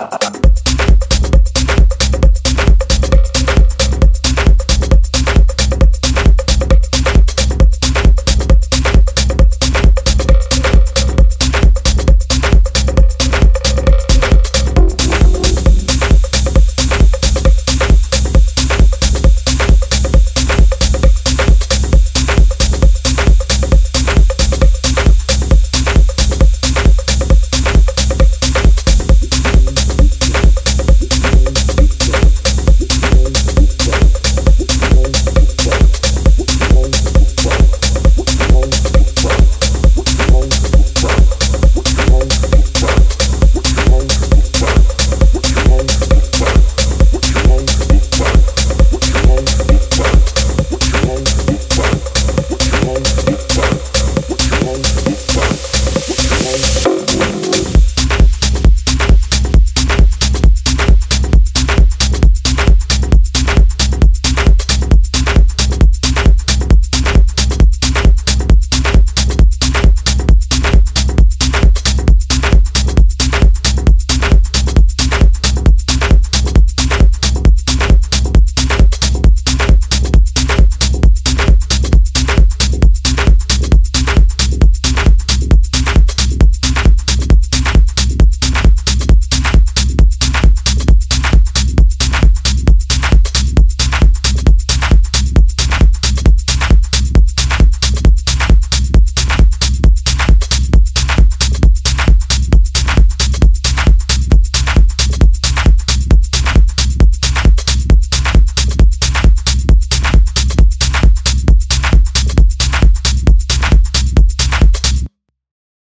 Uh, uh, uh.